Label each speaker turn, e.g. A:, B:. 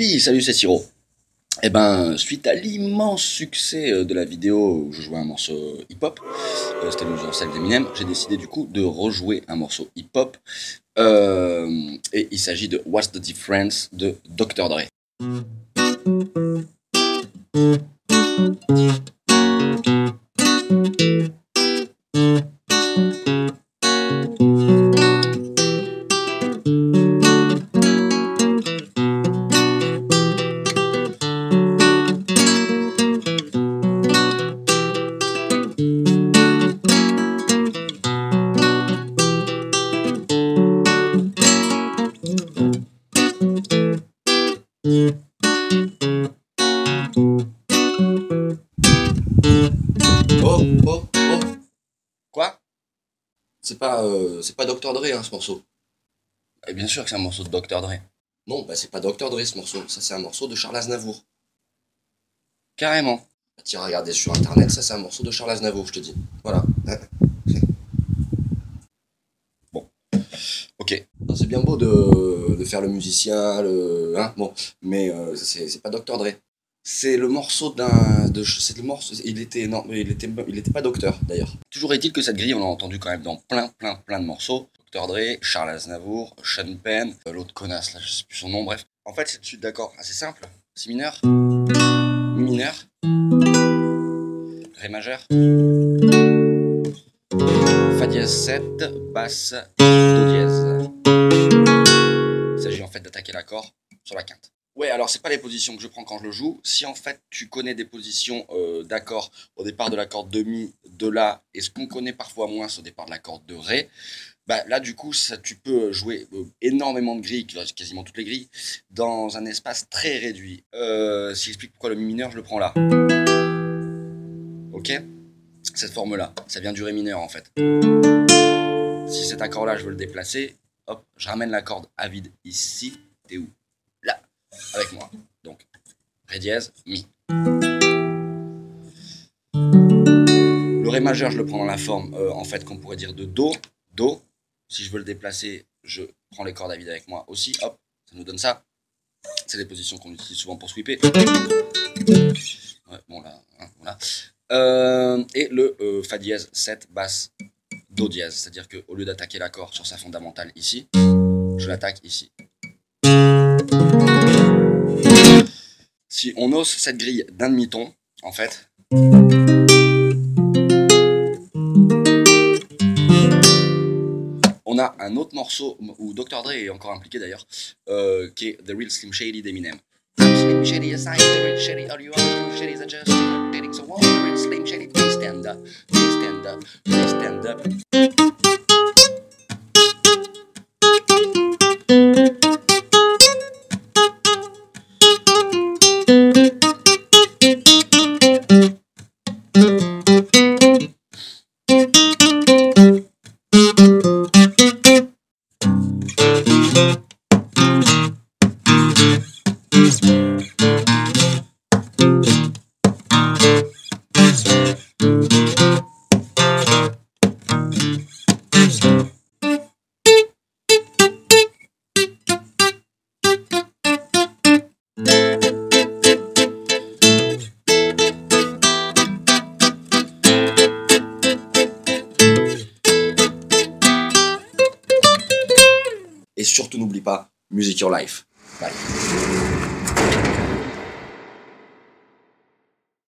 A: Youpi, salut c'est Siro. Eh ben, suite à l'immense succès euh, de la vidéo où je jouais un morceau hip-hop, euh, c'était le scène d'Eminem, j'ai décidé du coup de rejouer un morceau hip-hop. Euh, et il s'agit de What's the Difference de Dr. Dre. Oh, oh, oh. Quoi?
B: C'est pas, euh, c'est pas Dr. Dre, hein, ce morceau.
A: Et bien sûr que c'est un morceau de Dr. Dre.
B: Non, bah c'est pas Dr. Dre, ce morceau. Ça, c'est un morceau de Charles Aznavour.
A: Carrément.
B: Bah, tu regarder sur Internet, ça, c'est un morceau de Charles Aznavour, je te dis. Voilà.
A: Ok.
B: Non, C'est bien beau de faire le musicien, le... Hein, bon, mais euh, c'est pas Dr. Dre. C'est le morceau d'un... de- C'est le morceau... Il était... Non, il était, il était pas docteur, d'ailleurs.
A: Toujours est-il que cette grille, on l'a entendu quand même dans plein, plein, plein de morceaux. Dr. Dre, Charles Aznavour, Sean Penn, euh, l'autre connasse, là, je sais plus son nom, bref. En fait, c'est une suite d'accords assez simple. Si mineur, Mi mineur, Ré majeur, Fa dièse 7, basse, Do dièse. D'attaquer l'accord sur la quinte. Ouais, alors c'est pas les positions que je prends quand je le joue. Si en fait tu connais des positions euh, d'accords au départ de l'accord de mi, de la, et ce qu'on connaît parfois moins au départ de l'accord de ré, bah là du coup ça, tu peux jouer euh, énormément de grilles, quasiment toutes les grilles, dans un espace très réduit. Euh, si j'explique pourquoi le mi mineur, je le prends là. Ok? Cette forme-là, ça vient du ré mineur en fait. Si cet accord-là, je veux le déplacer, hop, je ramène la corde à vide ici. T'es où? Là, avec moi. Donc, ré dièse, mi. Le ré majeur, je le prends dans la forme, euh, en fait, qu'on pourrait dire de do, do. Si je veux le déplacer, je prends les cordes à vide avec moi aussi. Hop, ça nous donne ça. C'est des positions qu'on utilise souvent pour sweeper. Bon là, hein. Euh, et le euh, fa dièse 7 basse do dièse, c'est-à-dire qu'au lieu d'attaquer l'accord sur sa fondamentale ici, je l'attaque ici. Si on ose cette grille d'un demi-ton, en fait, on a un autre morceau où Dr. Dre est encore impliqué d'ailleurs, euh, qui est The Real Slim Shady d'Eminem. I'm Slim Shady I'm in Shady. Or you are Slim Shady is just dating so won't in Slim Shady please stand up. Please stand up. Please stand up.
B: Thank Et surtout, n'oublie pas, Music Your Life. Bye.